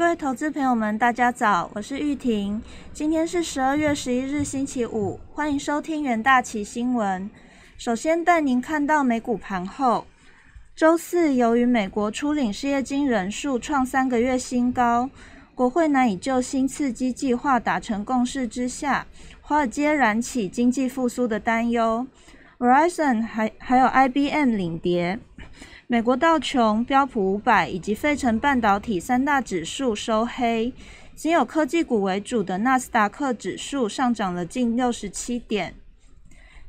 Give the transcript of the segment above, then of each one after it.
各位投资朋友们，大家早，我是玉婷。今天是十二月十一日，星期五，欢迎收听元大旗新闻。首先带您看到美股盘后，周四由于美国初领失业金人数创三个月新高，国会难以就新刺激计划达成共识之下，华尔街燃起经济复苏的担忧。Verizon 还还有 IBM 领跌。美国道琼、标普五百以及费城半导体三大指数收黑，仅有科技股为主的纳斯达克指数上涨了近六十七点。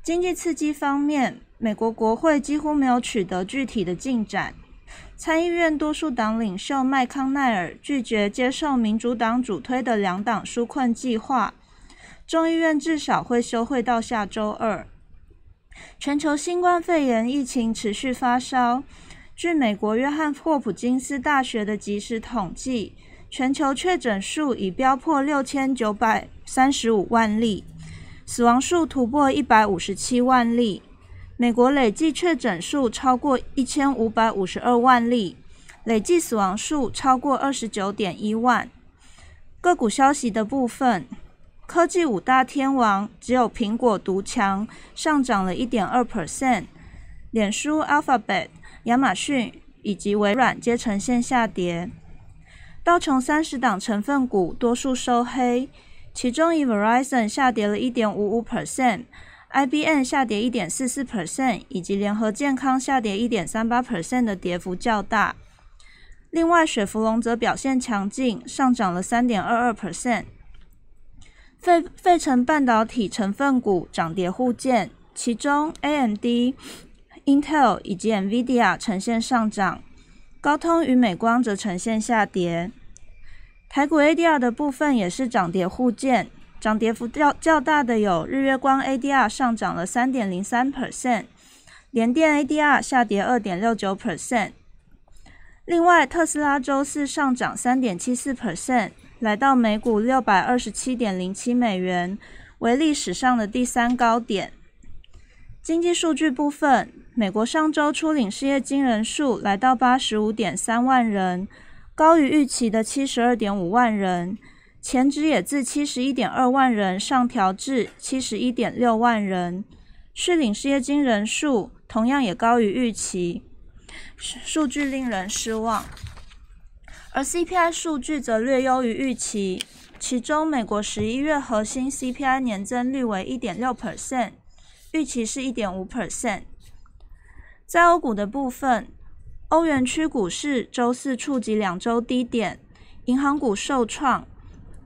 经济刺激方面，美国国会几乎没有取得具体的进展。参议院多数党领袖麦康奈尔拒绝接受民主党主推的两党纾困计划。众议院至少会休会到下周二。全球新冠肺炎疫情持续发烧。据美国约翰霍普金斯大学的即时统计，全球确诊数已飙破六千九百三十五万例，死亡数突破一百五十七万例。美国累计确诊数超过一千五百五十二万例，累计死亡数超过二十九点一万。个股消息的部分，科技五大天王只有苹果独强，上涨了一点二 percent，脸书 Alphabet。亚马逊以及微软皆呈现下跌，道琼三十档成分股多数收黑，其中以 Verizon 下跌了一点五五 percent，IBM 下跌一点四四 percent，以及联合健康下跌一点三八 percent 的跌幅较大。另外，雪佛龙则表现强劲，上涨了三点二二 percent。费费城半导体成分股涨跌互见，其中 AMD。Intel 以及 Nvidia 呈现上涨，高通与美光则呈现下跌。台股 ADR 的部分也是涨跌互见，涨跌幅较较大的有日月光 ADR 上涨了三点零三 percent，联电 ADR 下跌二点六九 percent。另外，特斯拉周四上涨三点七四 percent，来到每股六百二十七点零七美元，为历史上的第三高点。经济数据部分。美国上周初领失业金人数来到八十五点三万人，高于预期的七十二点五万人，前值也自七十一点二万人上调至七十一点六万人。续领失业金人数同样也高于预期，数据令人失望。而 CPI 数据则略优于预期，其中美国十一月核心 CPI 年增率为一点六 percent，预期是一点五 percent。在欧股的部分，欧元区股市周四触及两周低点，银行股受创。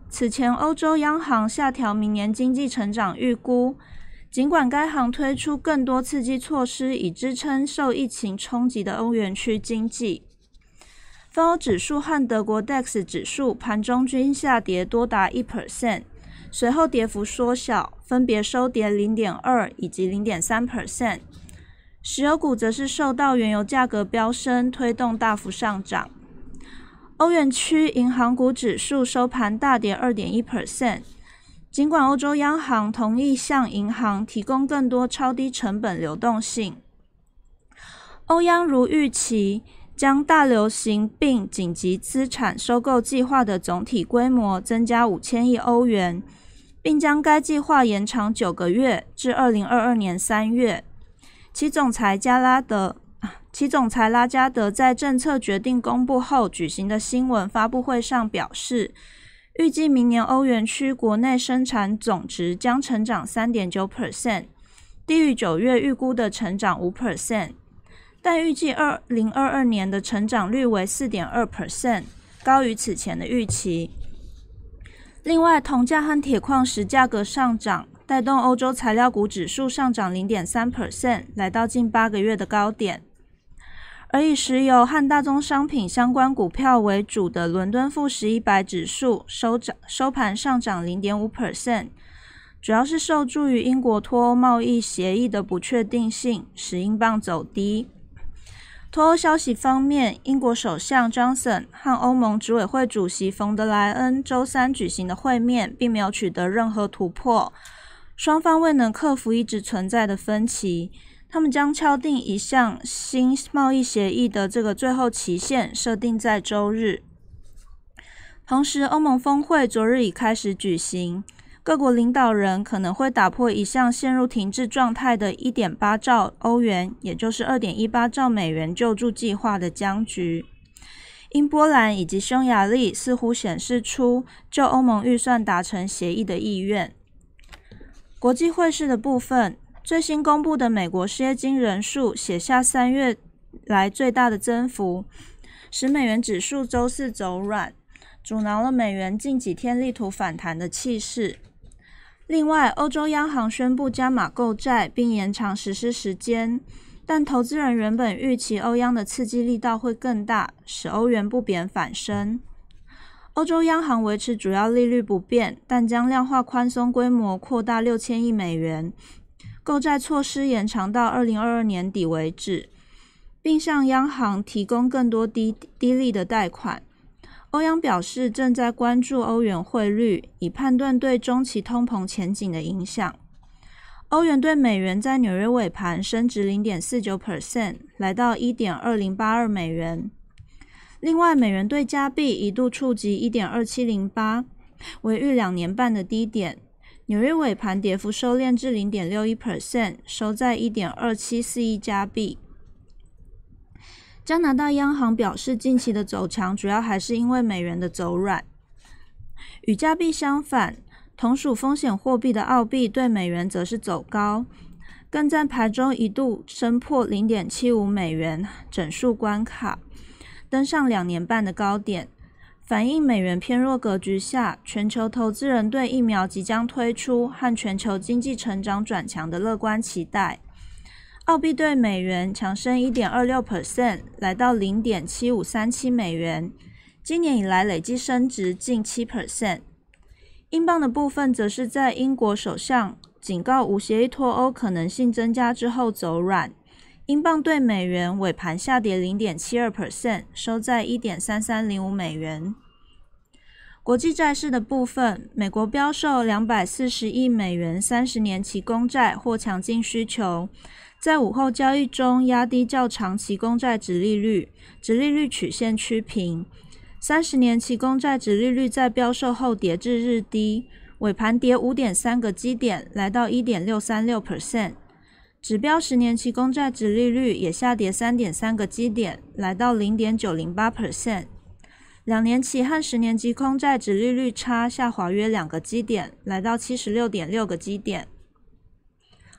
此前，欧洲央行下调明年经济成长预估，尽管该行推出更多刺激措施以支撑受疫情冲击的欧元区经济。分欧指数和德国 DAX 指数盘中均下跌多达一 percent，随后跌幅缩小，分别收跌零点二以及零点三 percent。石油股则是受到原油价格飙升推动大幅上涨。欧元区银行股指数收盘大跌二点一 percent。尽管欧洲央行同意向银行提供更多超低成本流动性，欧央如预期将大流行病紧急资产收购计划的总体规模增加五千亿欧元，并将该计划延长九个月至二零二二年三月。其总裁加拉德，其总裁拉加德在政策决定公布后举行的新闻发布会上表示，预计明年欧元区国内生产总值将成长三点九 percent，低于九月预估的成长五 percent，但预计二零二二年的成长率为四点二 percent，高于此前的预期。另外，铜价和铁矿石价格上涨。带动欧洲材料股指数上涨零点三 percent，来到近八个月的高点。而以石油和大宗商品相关股票为主的伦敦富时一百指数收涨收盘上涨零点五 percent，主要是受助于英国脱欧贸易协议的不确定性，使英镑走低。脱欧消息方面，英国首相 Johnson 和欧盟执委会主席冯德莱恩周三举行的会面，并没有取得任何突破。双方未能克服一直存在的分歧，他们将敲定一项新贸易协议的这个最后期限设定在周日。同时，欧盟峰会昨日已开始举行，各国领导人可能会打破一项陷入停滞状态的1.8兆欧元，也就是2.18兆美元救助计划的僵局。因波兰以及匈牙利似乎显示出就欧盟预算达成协议的意愿。国际汇市的部分，最新公布的美国失业金人数写下三月来最大的增幅，使美元指数周四走软。阻挠了美元近几天力图反弹的气势。另外，欧洲央行宣布加码购债，并延长实施时间，但投资人原本预期欧央的刺激力道会更大，使欧元不贬反升。欧洲央行维持主要利率不变，但将量化宽松规模扩大六千亿美元，购债措施延长到二零二二年底为止，并向央行提供更多低低利的贷款。欧央表示，正在关注欧元汇率，以判断对中期通膨前景的影响。欧元对美元在纽约尾盘升值零点四九 percent，来到一点二零八二美元。另外，美元对加币一度触及一点二七零八，为逾两年半的低点。纽约尾盘跌幅收敛至零点六一 percent，收在一点二七四亿加币。加拿大央行表示，近期的走强主要还是因为美元的走软。与加币相反，同属风险货币的澳币对美元则是走高，更在盘中一度升破零点七五美元整数关卡，登上两年半的高点，反映美元偏弱格局下，全球投资人对疫苗即将推出和全球经济成长转强的乐观期待。澳币对美元强升一点二六 percent，来到零点七五三七美元，今年以来累计升值近七 percent。英镑的部分则是在英国首相警告无协议脱欧可能性增加之后走软，英镑对美元尾盘下跌零点七二 percent，收在一点三三零五美元。国际债市的部分，美国标售两百四十亿美元三十年期公债或强劲需求。在午后交易中，压低较长期公债值利率，值利率曲线趋平。三十年期公债值利率在标售后跌至日低，尾盘跌五点三个基点，来到一点六三六 percent。指标十年期公债值利率也下跌三点三个基点，来到零点九零八 percent。两年期和十年期公债值利率差下滑约两个基点，来到七十六点六个基点。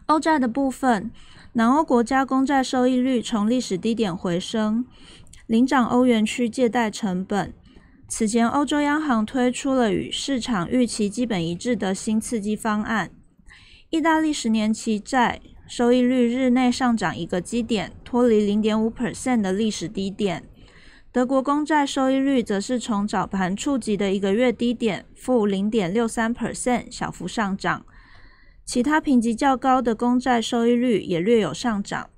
欧债的部分。南欧国家公债收益率从历史低点回升，领涨欧元区借贷成本。此前，欧洲央行推出了与市场预期基本一致的新刺激方案。意大利十年期债收益率日内上涨一个基点，脱离零点五 percent 的历史低点。德国公债收益率则是从早盘触及的一个月低点负零点六三 percent 小幅上涨。其他评级较高的公债收益率也略有上涨。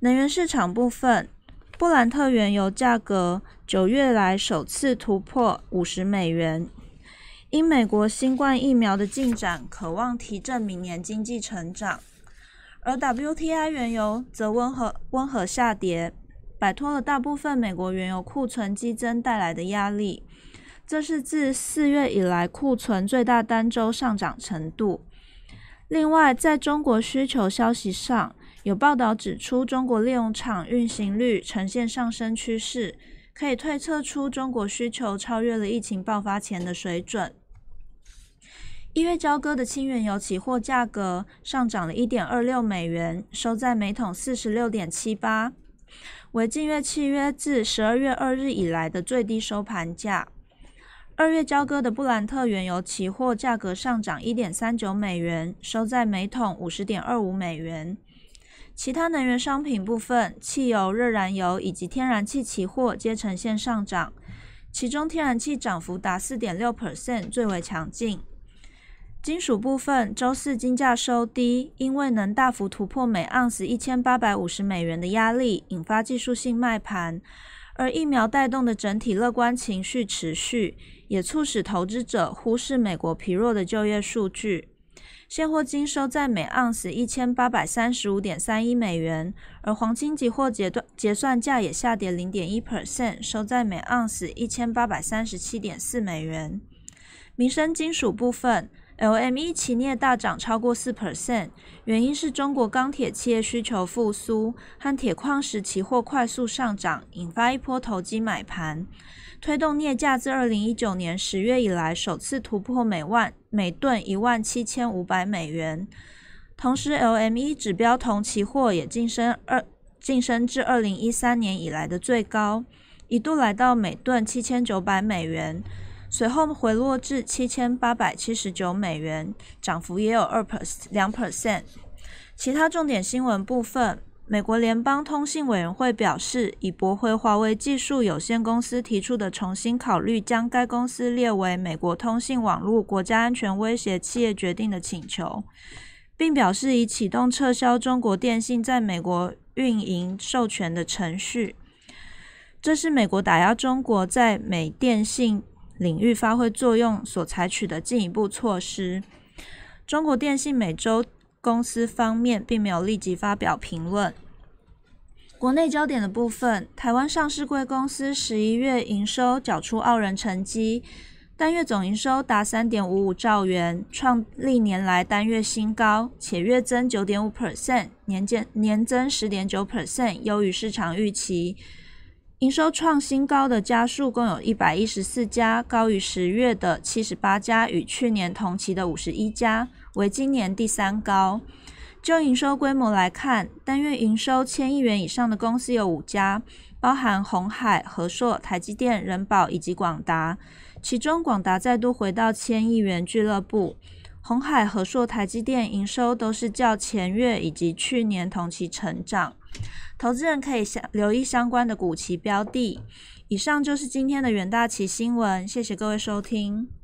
能源市场部分，布兰特原油价格九月来首次突破五十美元，因美国新冠疫苗的进展，渴望提振明年经济成长。而 WTI 原油则温和温和下跌，摆脱了大部分美国原油库存激增带来的压力。这是自四月以来库存最大单周上涨程度。另外，在中国需求消息上，有报道指出，中国利用厂运行率呈现上升趋势，可以推测出中国需求超越了疫情爆发前的水准。一月交割的轻原油期货价格上涨了一点二六美元，收在每桶四十六点七八，为近月契约自十二月二日以来的最低收盘价。二月交割的布兰特原油期货价格上涨一点三九美元，收在每桶五十点二五美元。其他能源商品部分，汽油、热燃油以及天然气期货皆呈现上涨，其中天然气涨幅达四点六 percent，最为强劲。金属部分，周四金价收低，因为能大幅突破每盎司一千八百五十美元的压力，引发技术性卖盘。而疫苗带动的整体乐观情绪持续，也促使投资者忽视美国疲弱的就业数据。现货金收在每盎司一千八百三十五点三一美元，而黄金期货结断结算价也下跌零点一 percent，收在每盎司一千八百三十七点四美元。民生金属部分。LME 期镍大涨超过四 percent，原因是中国钢铁企业需求复苏和铁矿石期货快速上涨，引发一波投机买盘，推动镍价自二零一九年十月以来首次突破每万每吨一万七千五百美元。同时，LME 指标铜期货也晋升二晋升至二零一三年以来的最高，一度来到每吨七千九百美元。随后回落至七千八百七十九美元，涨幅也有二 per 两 percent。其他重点新闻部分，美国联邦通信委员会表示，已驳回华为技术有限公司提出的重新考虑将该公司列为美国通信网络国家安全威胁企业决定的请求，并表示已启动撤销中国电信在美国运营授权的程序。这是美国打压中国在美电信。领域发挥作用所采取的进一步措施。中国电信美洲公司方面并没有立即发表评论。国内焦点的部分，台湾上市贵公司十一月营收缴出傲人成绩，单月总营收达三点五五兆元，创历年来单月新高，且月增九点五 percent，年减年增十点九 percent，优于市场预期。营收创新高的家数共有一百一十四家，高于十月的七十八家，与去年同期的五十一家，为今年第三高。就营收规模来看，单月营收千亿元以上的公司有五家，包含红海、和硕、台积电、人保以及广达。其中，广达再度回到千亿元俱乐部。红海、和硕、台积电营收都是较前月以及去年同期成长。投资人可以相留意相关的股期标的。以上就是今天的远大旗新闻，谢谢各位收听。